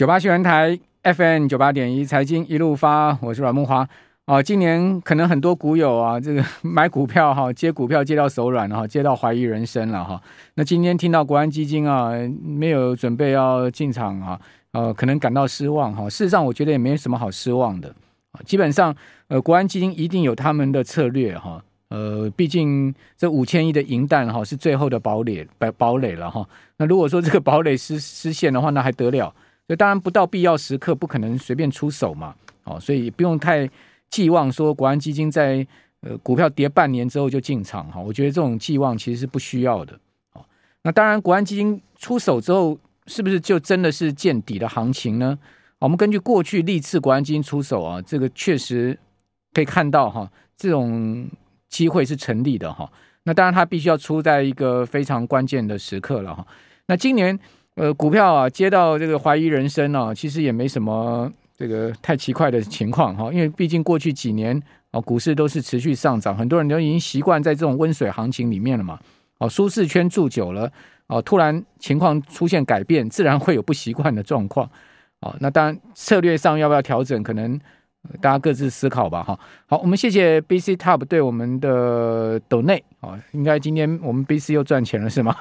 九八新闻台 FM 九八点一财经一路发，我是阮梦华啊。今年可能很多股友啊，这个 买股票哈，接股票接到手软了哈，接到怀疑人生了哈。那今天听到国安基金啊，没有准备要进场啊，呃，可能感到失望哈。事实上，我觉得也没什么好失望的。基本上，呃，国安基金一定有他们的策略哈。呃，毕竟这五千亿的银弹哈是最后的堡垒，堡堡垒了哈。那如果说这个堡垒失失陷的话，那还得了？那当然不到必要时刻不可能随便出手嘛。哦，所以不用太寄望说国安基金在呃股票跌半年之后就进场哈。我觉得这种寄望其实是不需要的。哦，那当然国安基金出手之后，是不是就真的是见底的行情呢？我们根据过去历次国安基金出手啊，这个确实可以看到哈，这种。机会是成立的哈，那当然它必须要出在一个非常关键的时刻了哈。那今年呃股票啊接到这个怀疑人生啊，其实也没什么这个太奇怪的情况哈，因为毕竟过去几年啊股市都是持续上涨，很多人都已经习惯在这种温水行情里面了嘛。哦，舒适圈住久了哦，突然情况出现改变，自然会有不习惯的状况。哦，那当然策略上要不要调整，可能。大家各自思考吧，哈。好，我们谢谢 BC Top 对我们的 donate 啊，应该今天我们 BC 又赚钱了是吗？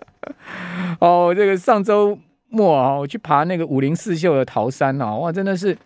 哦，这个上周末啊，我去爬那个五灵四秀的桃山啊，哇，真的是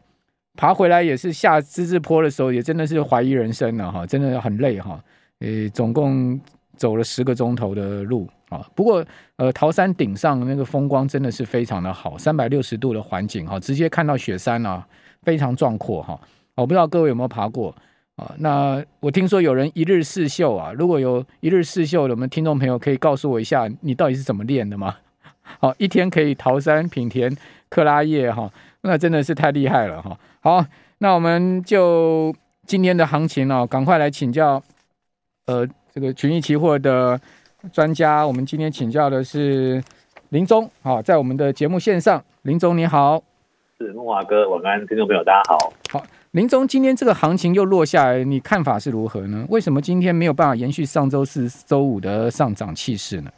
爬回来也是下之字坡的时候，也真的是怀疑人生了哈，真的很累哈。呃，总共走了十个钟头的路啊，不过呃，桃山顶上那个风光真的是非常的好，三百六十度的环境哈，直接看到雪山啊。非常壮阔哈，我不知道各位有没有爬过啊？那我听说有人一日四秀啊，如果有一日四秀的，我们听众朋友可以告诉我一下，你到底是怎么练的吗？好，一天可以桃山、品田、克拉叶哈，那真的是太厉害了哈。好，那我们就今天的行情呢，赶快来请教呃这个群益期货的专家，我们今天请教的是林宗啊，在我们的节目线上，林宗你好。是木华哥，晚安，听众朋友，大家好。好，林总，今天这个行情又落下来，你看法是如何呢？为什么今天没有办法延续上周四周五的上涨气势呢？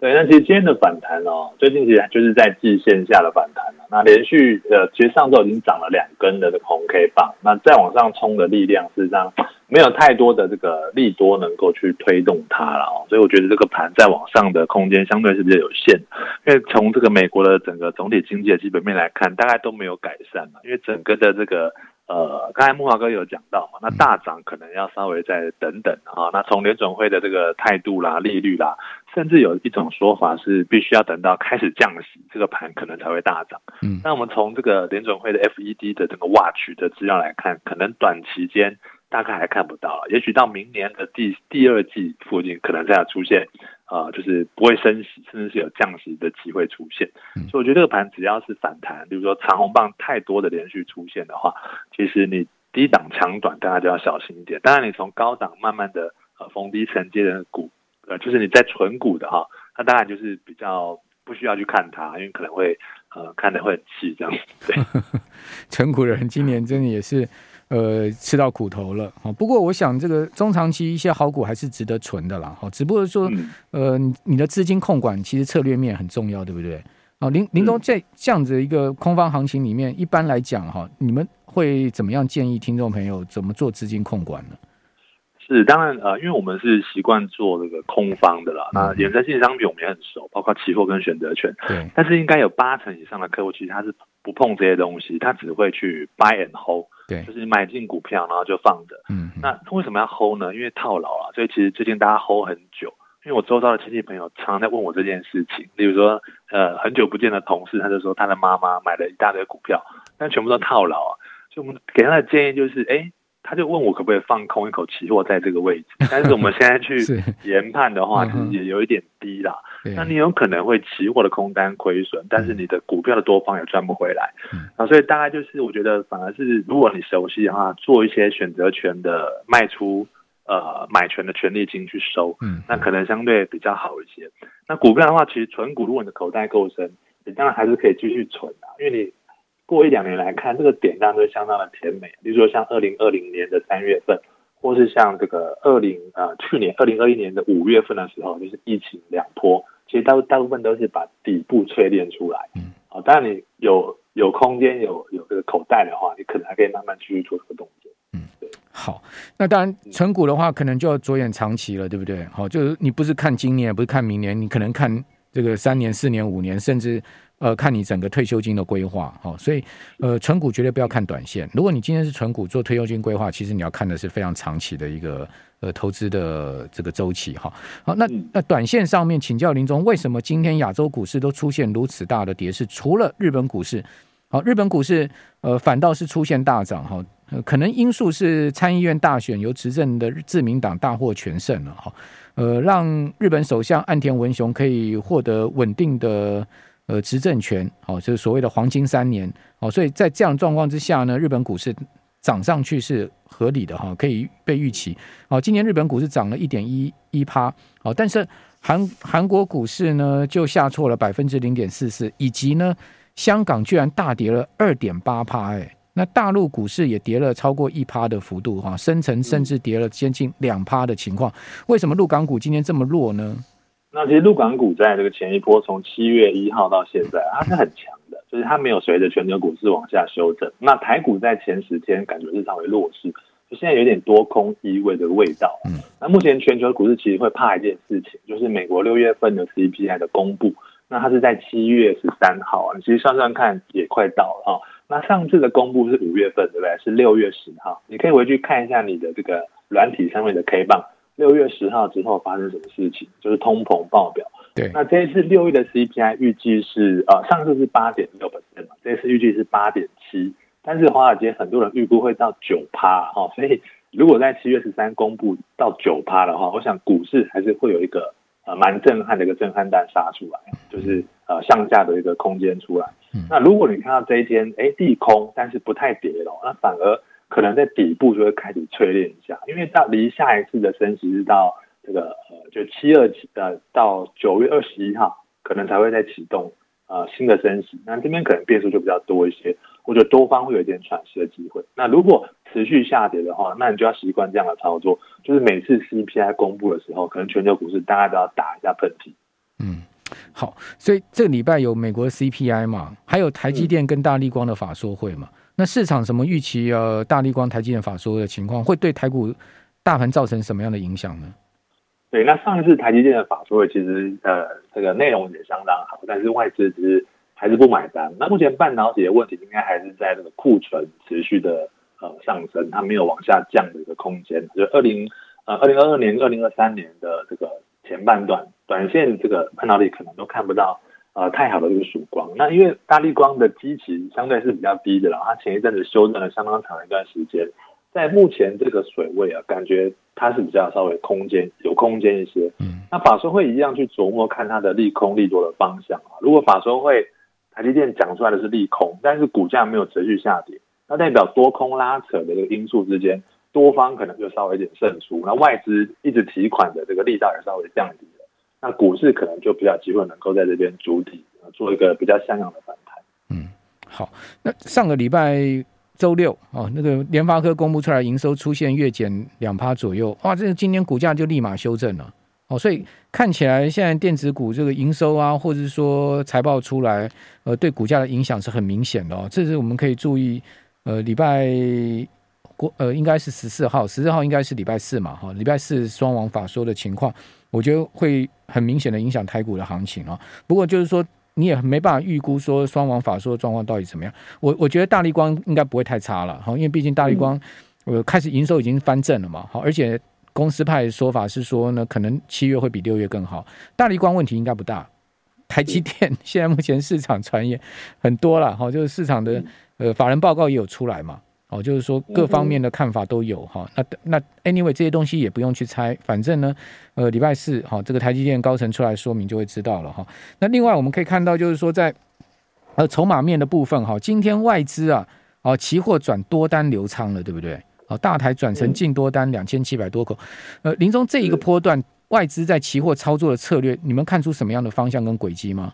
对，那其实今天的反弹哦，最近其实就是在季线下的反弹。那连续呃，其实上周已经涨了两根的这个红 K 棒，那再往上冲的力量事实上没有太多的这个利多能够去推动它了哦，所以我觉得这个盘再往上的空间相对是比较有限，因为从这个美国的整个总体经济的基本面来看，大概都没有改善嘛，因为整个的这个呃，刚才木华哥有讲到嘛，那大涨可能要稍微再等等啊，那从联准会的这个态度啦、利率啦。甚至有一种说法是，必须要等到开始降息，这个盘可能才会大涨。嗯，那我们从这个联准会的 FED 的这个 Watch 的资料来看，可能短期间大概还看不到，也许到明年的第第二季附近，可能才要出现，呃，就是不会升息，甚至是有降息的机会出现。嗯，所以我觉得这个盘只要是反弹，比如说长红棒太多的连续出现的话，其实你低档长短，大家就要小心一点。当然，你从高档慢慢的呃逢低承接的股。呃，就是你在纯股的哈，那当然就是比较不需要去看它，因为可能会呃看得会很气这样子。对，存股的人今年真的也是呃吃到苦头了哈。不过我想这个中长期一些好股还是值得存的啦哈。只不过说呃你的资金控管其实策略面很重要，对不对？啊，林林东在这样子一个空方行情里面，一般来讲哈，你们会怎么样建议听众朋友怎么做资金控管呢？是，当然，呃，因为我们是习惯做这个空方的啦，那衍生性商品我们也很熟，包括期货跟选择权。对。但是应该有八成以上的客户，其实他是不碰这些东西，他只会去 buy and hold。对。就是买进股票，然后就放着。嗯。那为什么要 hold 呢？因为套牢啊，所以其实最近大家 hold 很久。因为我周遭的亲戚朋友常常在问我这件事情，例如说，呃，很久不见的同事，他就说他的妈妈买了一大堆股票，但全部都套牢啊。所以我们给他的建议就是，哎。他就问我可不可以放空一口期货在这个位置，但是我们现在去研判的话，其实也有一点低啦。那你有可能会期货的空单亏损，但是你的股票的多方也赚不回来。啊，所以大概就是我觉得反而是如果你熟悉的话，做一些选择权的卖出，呃，买权的权利金去收，那可能相对比较好一些。那股票的话，其实存股，如果你的口袋够深，你当然还是可以继续存的，因为你。过一两年来看，这个点当然都相当的甜美。比如说像二零二零年的三月份，或是像这个二零呃去年二零二一年的五月份的时候，就是疫情两波，其实大大部分都是把底部淬炼出来。嗯，啊，当然你有有空间有有这个口袋的话，你可能还可以慢慢继续做这个动作。嗯，对。好，那当然成股的话，可能就要着眼长期了，对不对？好，就是你不是看今年，不是看明年，你可能看这个三年、四年、五年，甚至。呃，看你整个退休金的规划，好，所以呃，存股绝对不要看短线。如果你今天是存股做退休金规划，其实你要看的是非常长期的一个呃投资的这个周期，哈。好，那那短线上面，请教林总，为什么今天亚洲股市都出现如此大的跌势？除了日本股市，好，日本股市呃反倒是出现大涨，哈，可能因素是参议院大选由执政的自民党大获全胜了，哈，呃，让日本首相岸田文雄可以获得稳定的。呃，执政权，好，就是所谓的黄金三年，哦，所以在这样状况之下呢，日本股市涨上去是合理的哈，可以被预期。好，今年日本股市涨了一点一一趴，好，但是韩韩国股市呢就下挫了百分之零点四四，以及呢香港居然大跌了二点八趴，哎，那大陆股市也跌了超过一趴的幅度哈，深成甚至跌了接近两趴的情况，为什么陆港股今天这么弱呢？那其实陆港股在这个前一波从七月一号到现在，它是很强的，就是它没有随着全球股市往下修正。那台股在前十天感觉是稍微弱势，就现在有点多空意味的味道。嗯，那目前全球股市其实会怕一件事情，就是美国六月份的 CPI 的公布，那它是在七月十三号啊，其实算算看也快到了啊。那上次的公布是五月份，对不对？是六月十号，你可以回去看一下你的这个软体上面的 K 棒。六月十号之后发生什么事情？就是通膨爆表。对，那这一次六月的 CPI 预计是呃，上次是八点六 percent 嘛，这次预计是八点七，但是华尔街很多人预估会到九趴哈，所以如果在七月十三公布到九趴的话，我想股市还是会有一个呃蛮震撼的一个震撼弹杀出来，就是呃向下的一个空间出来。嗯、那如果你看到这一天哎地空，但是不太跌了，那反而。可能在底部就会开始淬炼一下，因为到离下一次的升息是到这个呃，就七二七呃到九月二十一号，可能才会再启动呃新的升息。那这边可能变数就比较多一些，我觉得多方会有一点喘息的机会。那如果持续下跌的话，那你就要习惯这样的操作，就是每次 CPI 公布的时候，可能全球股市大家都要打一下喷嚏。嗯，好，所以这礼拜有美国 CPI 嘛，还有台积电跟大立光的法说会嘛。那市场什么预期？呃，大力光、台积电法说的情况，会对台股大盘造成什么样的影响呢？对，那上一次台积电的法说其实呃，这个内容也相当好，但是外资其实还是不买单。那目前半导体的问题应该还是在这个库存持续的呃上升，它没有往下降的一个空间。就二零呃二零二二年、二零二三年的这个前半段，短线这个半导体可能都看不到。呃，太好的这个曙光。那因为大立光的基期相对是比较低的了，它前一阵子修正了相当长一段时间，在目前这个水位啊，感觉它是比较稍微空间有空间一些。嗯，那法说会一样去琢磨看它的利空利多的方向啊。如果法说会台积电讲出来的是利空，但是股价没有持续下跌，那代表多空拉扯的这个因素之间，多方可能就稍微有点胜出。那外资一直提款的这个力道也稍微降低。那股市可能就比较机会能够在这边主体做一个比较像样的反弹。嗯，好。那上个礼拜周六哦，那个联发科公布出来营收出现月减两趴左右，哇，这个今天股价就立马修正了。哦，所以看起来现在电子股这个营收啊，或者是说财报出来，呃，对股价的影响是很明显的哦。这是我们可以注意，呃，礼拜。过呃，应该是十四号，十四号应该是礼拜四嘛，哈，礼拜四双王法说的情况，我觉得会很明显的影响台股的行情啊。不过就是说，你也没办法预估说双王法说的状况到底怎么样。我我觉得大立光应该不会太差了，哈，因为毕竟大立光呃开始营收已经翻正了嘛，好，而且公司派的说法是说呢，可能七月会比六月更好。大立光问题应该不大，台积电 现在目前市场传言很多了，哈，就是市场的呃法人报告也有出来嘛。哦，就是说各方面的看法都有哈、嗯，那那 anyway 这些东西也不用去猜，反正呢，呃，礼拜四哈，这个台积电高层出来说明就会知道了哈。那另外我们可以看到，就是说在呃筹码面的部分哈，今天外资啊，哦期货转多单流仓了，对不对？哦，大台转成净多单两千七百多口。呃，林中这一个波段外资在期货操作的策略，你们看出什么样的方向跟轨迹吗？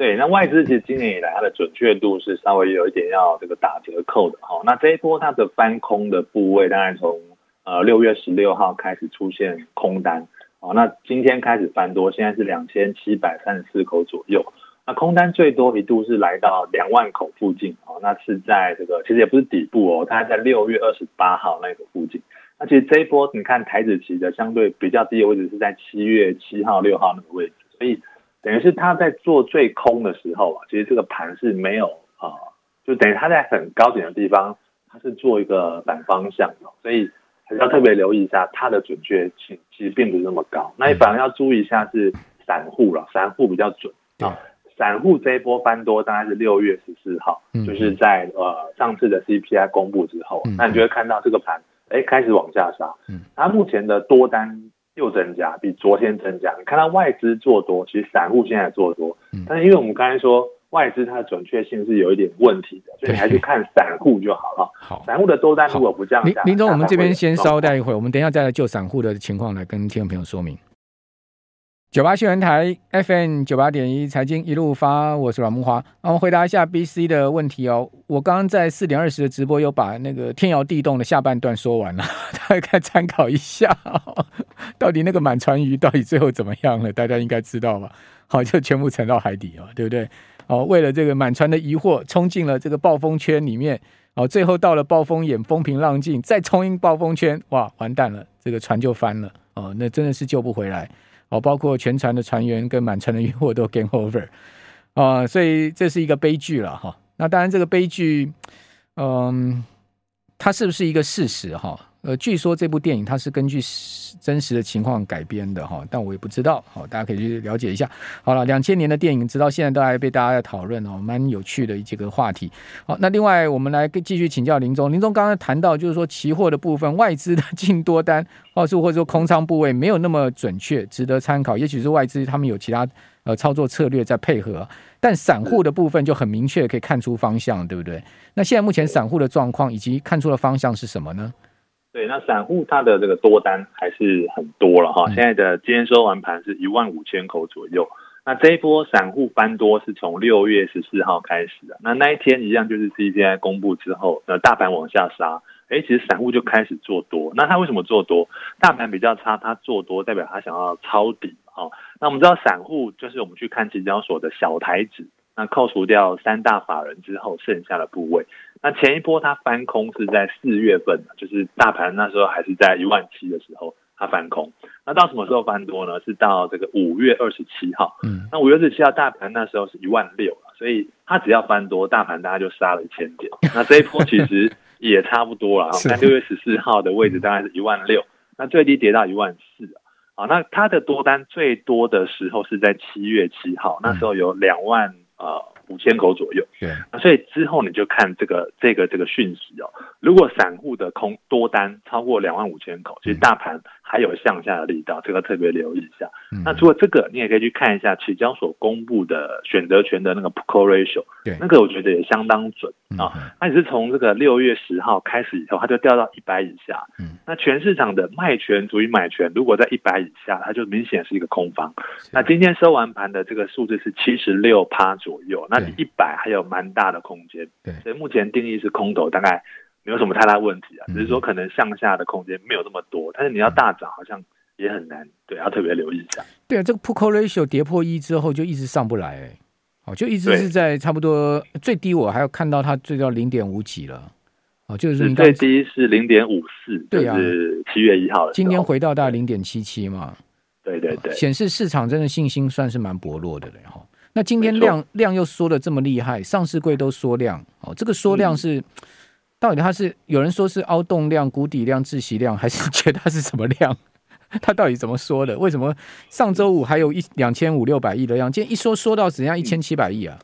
对，那外资其实今年以来它的准确度是稍微有一点要这个打折扣的哈。那这一波它的翻空的部位，大概从呃六月十六号开始出现空单，哦，那今天开始翻多，现在是两千七百三十四口左右。那空单最多一度是来到两万口附近哦，那是在这个其实也不是底部哦，它在六月二十八号那个附近。那其实这一波你看台指期的相对比较低的位置是在七月七号、六号那个位置，所以等于是他在做最空的时候啊，其实这个盘是没有啊、呃，就等于他在很高点的地方，他是做一个反方向的，所以还是要特别留意一下它的准确性，其实并不是那么高。那你反而要注意一下是散户了，散户比较准啊。散户这一波翻多大概是六月十四号，嗯、就是在呃上次的 CPI 公布之后，嗯、那你就会看到这个盘。哎，开始往下杀。嗯，它目前的多单又增加，比昨天增加。你看到外资做多，其实散户现在做多。嗯，但是因为我们刚才说外资它的准确性是有一点问题的，所以你还是看散户就好了。好，散户的多单如果不降下，林林总，我们这边先稍待一会儿，我们等一下再来就散户的情况来跟听众朋友说明。九八新闻台 FM 九八点一财经一路发，我是阮木华。那我们回答一下 BC 的问题哦。我刚刚在四点二十的直播有把那个天摇地动的下半段说完了，大家可以参考一下。到底那个满船鱼到底最后怎么样了？大家应该知道吧？好，就全部沉到海底了，对不对？哦，为了这个满船的疑惑，冲进了这个暴风圈里面。哦，最后到了暴风眼，风平浪静，再冲进暴风圈，哇，完蛋了，这个船就翻了。哦，那真的是救不回来。哦，包括全船的船员跟满船的渔获都 game over，啊、呃，所以这是一个悲剧了哈。那当然，这个悲剧，嗯、它是不是一个事实哈？呃，据说这部电影它是根据真实的情况改编的哈，但我也不知道，好，大家可以去了解一下。好了，两千年的电影直到现在都还被大家在讨论哦，蛮有趣的几个话题。好，那另外我们来继续请教林总，林总刚才谈到就是说期货的部分，外资的 进多单，或是或者说空仓部位没有那么准确，值得参考。也许是外资他们有其他呃操作策略在配合，但散户的部分就很明确可以看出方向，对不对？那现在目前散户的状况以及看出的方向是什么呢？对，那散户它的这个多单还是很多了哈。现在的今天收完盘是一万五千口左右。那这一波散户翻多是从六月十四号开始的。那那一天一样就是 CPI 公布之后，呃，大盘往下杀，哎，其实散户就开始做多。那他为什么做多？大盘比较差，他做多代表他想要抄底哈。那我们知道散户就是我们去看期交所的小台指。那扣除掉三大法人之后，剩下的部位，那前一波它翻空是在四月份，就是大盘那时候还是在一万七的时候，它翻空。那到什么时候翻多呢？是到这个五月二十七号。嗯，那五月二十七号大盘那时候是一万六了，所以它只要翻多，大盘大概就杀了一千点。那这一波其实也差不多了。那六月十四号的位置大概是一万六，那最低跌到一万四。啊，那它的多单最多的时候是在七月七号，那时候有两万。呃，五千口左右。对，所以之后你就看这个这个这个讯息哦。如果散户的空多单超过两万五千口，其实大盘还有向下的力道，这个特别留意一下。嗯、那除了这个，你也可以去看一下期交所公布的选择权的那个 put call ratio，对，那个我觉得也相当准啊。那也是从这个六月十号开始以后，它就掉到一百以下。嗯，那全市场的卖权足以买权，如果在一百以下，它就明显是一个空方。那今天收完盘的这个数字是七十六趴左右，那你一百还有蛮大的空间。对，所以目前定义是空头，大概。没有什么太大问题啊，只是说可能向下的空间没有那么多，但是你要大涨好像也很难，对，要特别留意一下。对啊，这个 put call ratio 跌破一之后就一直上不来，哎，哦，就一直是在差不多最低，我还要看到它最高零点五几了，哦，就是最低是零点五四，对啊，七月一号的，今天回到大概零点七七嘛，对对对，显示市场真的信心算是蛮薄弱的了哈。那今天量量又缩的这么厉害，上市柜都缩量，哦，这个缩量是。嗯到底它是有人说是凹洞量、谷底量、窒息量，还是觉得它是什么量？它到底怎么说的？为什么上周五还有一两千五六百亿的量，今天一说说到只剩下一千七百亿啊？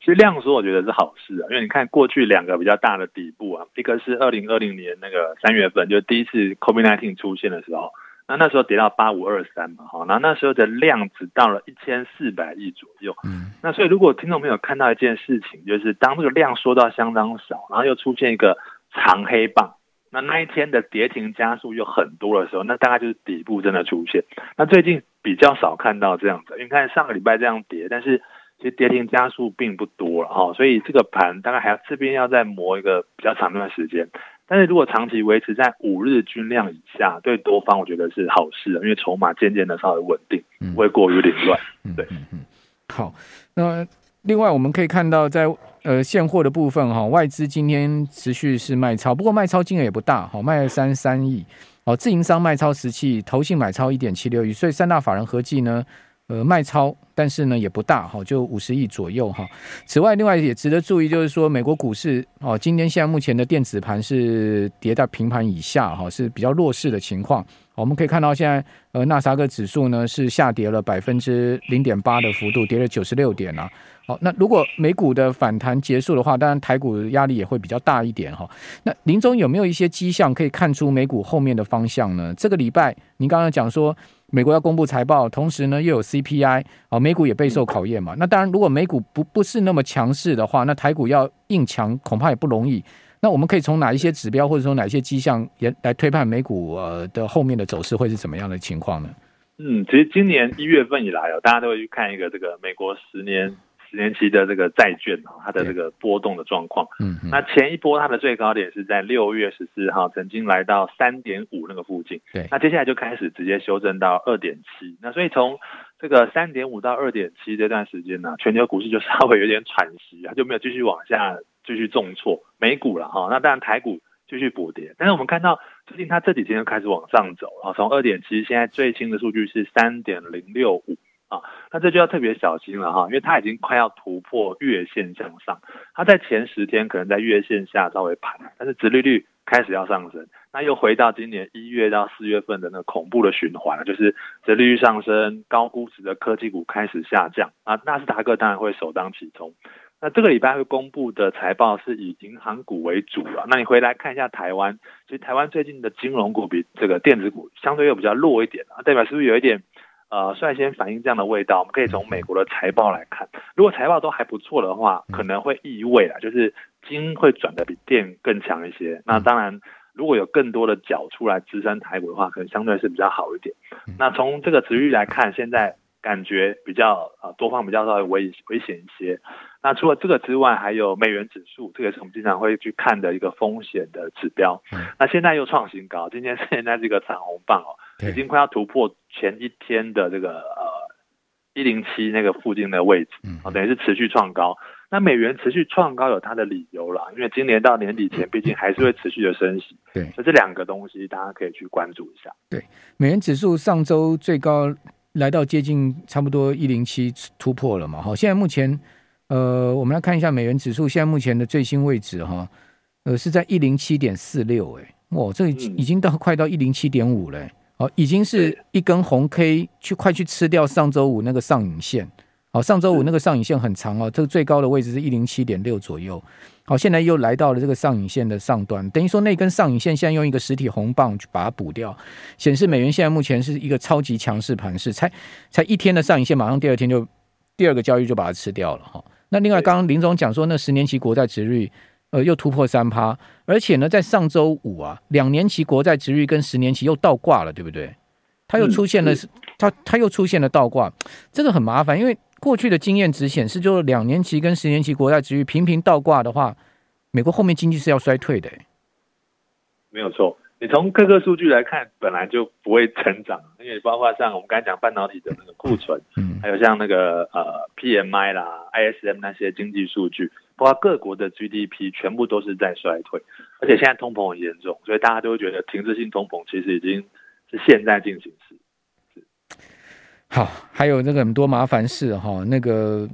其实量缩我觉得是好事啊，因为你看过去两个比较大的底部啊，一个是二零二零年那个三月份，就第一次 COVID-19 出现的时候。那那时候跌到八五二三嘛，好，那那时候的量只到了一千四百亿左右。嗯，那所以如果听众朋友看到一件事情，就是当这个量缩到相当少，然后又出现一个长黑棒，那那一天的跌停加速又很多的时候，那大概就是底部真的出现。那最近比较少看到这样子，因为看上个礼拜这样跌，但是其实跌停加速并不多了哈，所以这个盘大概还要这边要再磨一个比较长一段时间。但是如果长期维持在五日均量以下，对多方我觉得是好事，因为筹码渐渐的稍微稳定，不会过于凌乱。对，嗯嗯，好，那另外我们可以看到在，在呃现货的部分哈，外资今天持续是卖超，不过卖超金额也不大，好卖了三三亿，好自营商卖超十七亿，投信买超一点七六亿，所以三大法人合计呢。呃，卖超，但是呢也不大哈，就五十亿左右哈。此外，另外也值得注意，就是说美国股市哦，今天现在目前的电子盘是跌在平盘以下哈，是比较弱势的情况。我们可以看到，现在呃纳斯达克指数呢是下跌了百分之零点八的幅度，跌了九十六点啊。好，那如果美股的反弹结束的话，当然台股压力也会比较大一点哈。那林总有没有一些迹象可以看出美股后面的方向呢？这个礼拜您刚刚讲说。美国要公布财报，同时呢又有 CPI，啊，美股也备受考验嘛。那当然，如果美股不不是那么强势的话，那台股要硬强恐怕也不容易。那我们可以从哪一些指标，或者说哪一些迹象，也来推判美股呃的后面的走势会是怎么样的情况呢？嗯，其实今年一月份以来哦，大家都会去看一个这个美国十年。十年期的这个债券啊，它的这个波动的状况，嗯，那前一波它的最高点是在六月十四号，曾经来到三点五那个附近，对，那接下来就开始直接修正到二点七，那所以从这个三点五到二点七这段时间呢，全球股市就稍微有点喘息它，就没有继续往下继续重挫，美股了哈，那当然台股继续补跌，但是我们看到最近它这几天又开始往上走，然后从二点七，现在最新的数据是三点零六五。啊，那这就要特别小心了哈，因为它已经快要突破月线向上，它在前十天可能在月线下稍微盘，但是殖利率开始要上升，那又回到今年一月到四月份的那个恐怖的循环了，就是殖利率上升，高估值的科技股开始下降啊，纳斯达克当然会首当其冲。那这个礼拜会公布的财报是以银行股为主了，那你回来看一下台湾，其实台湾最近的金融股比这个电子股相对又比较弱一点啊，代表是不是有一点？呃，率先反映这样的味道，我们可以从美国的财报来看，如果财报都还不错的话，可能会意味啊，就是金会转的比电更强一些。那当然，如果有更多的角出来支撑台股的话，可能相对是比较好一点。那从这个殖利率来看，现在感觉比较呃多方比较稍微危危险一些。那除了这个之外，还有美元指数，这个是我们经常会去看的一个风险的指标。那现在又创新高，今天现在这个长红棒哦。已经快要突破前一天的这个呃一零七那个附近的位置，啊，等于是持续创高。那美元持续创高有它的理由啦，因为今年到年底前，毕竟还是会持续的升息。对，所以这两个东西大家可以去关注一下。对，美元指数上周最高来到接近差不多一零七突破了嘛？好，现在目前呃，我们来看一下美元指数现在目前的最新位置哈，呃，是在一零七点四六，哎，哇，这已经到快到一零七点五了。哦，已经是一根红 K 去快去吃掉上周五那个上影线。好，上周五那个上影线很长哦，这个最高的位置是一零七点六左右。好，现在又来到了这个上影线的上端，等于说那根上影线现在用一个实体红棒去把它补掉，显示美元现在目前是一个超级强势盘势，才才一天的上影线，马上第二天就第二个交易就把它吃掉了哈。那另外刚刚林总讲说，那十年期国债值率。呃，又突破三趴，而且呢，在上周五啊，两年期国债值率跟十年期又倒挂了，对不对？它又出现了，它它又出现了倒挂，这个很麻烦，因为过去的经验只显示，就是两年期跟十年期国债值率频频倒挂的话，美国后面经济是要衰退的。没有错，你从各个数据来看，本来就不会成长，因为包括像我们刚才讲半导体的那个库存，嗯，还有像那个呃 PMI 啦、ISM 那些经济数据。包括各国的 GDP 全部都是在衰退，而且现在通膨很严重，所以大家都会觉得停滞性通膨其实已经是现在进行时。好，还有那个很多麻烦事哈，那个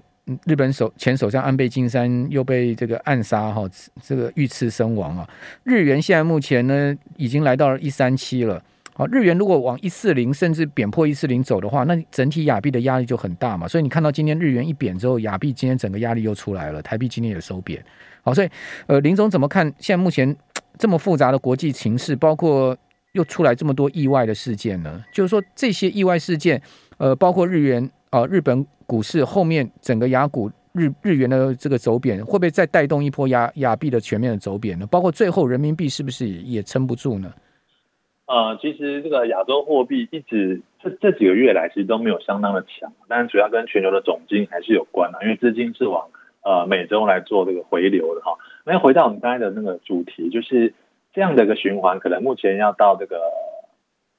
日本首前首相安倍晋三又被这个暗杀哈，这个遇刺身亡啊。日元现在目前呢已经来到了一三七了。好，日元如果往一四零甚至贬破一四零走的话，那整体亚币的压力就很大嘛。所以你看到今天日元一贬之后，亚币今天整个压力又出来了，台币今天也收贬。好，所以呃，林总怎么看现在目前这么复杂的国际情势，包括又出来这么多意外的事件呢？就是说这些意外事件，呃，包括日元啊、呃，日本股市后面整个亚股日日元的这个走贬，会不会再带动一波亚亚币的全面的走贬呢？包括最后人民币是不是也撑不住呢？呃，其实这个亚洲货币一直这这几个月来其实都没有相当的强，但是主要跟全球的总金还是有关的，因为资金是往呃美洲来做这个回流的哈。那回到我们刚才的那个主题，就是这样的一个循环，可能目前要到这个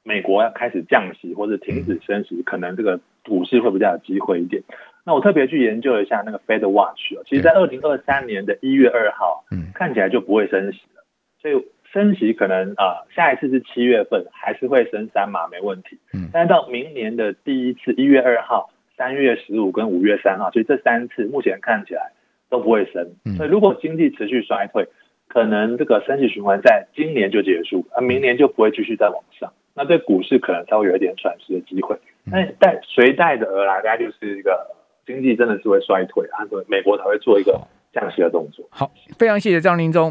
美国要开始降息或者停止升息，可能这个股市会比较有机会一点。那我特别去研究一下那个 Fed Watch 哦，其实在二零二三年的一月二号，嗯，看起来就不会升息了，所以升息可能啊、呃，下一次是七月份，还是会升三码没问题，嗯，但是到明年的第一次一月二号、三月十五跟五月三号，所以这三次目前看起来都不会升，所以如果经济持续衰退，可能这个升息循环在今年就结束，而明年就不会继续再往上，那对股市可能稍微有一点喘息的机会，那带随带着而来，大概就是一个。经济真的是会衰退，啊，美国才会做一个降息的动作。好，非常谢谢张林宗。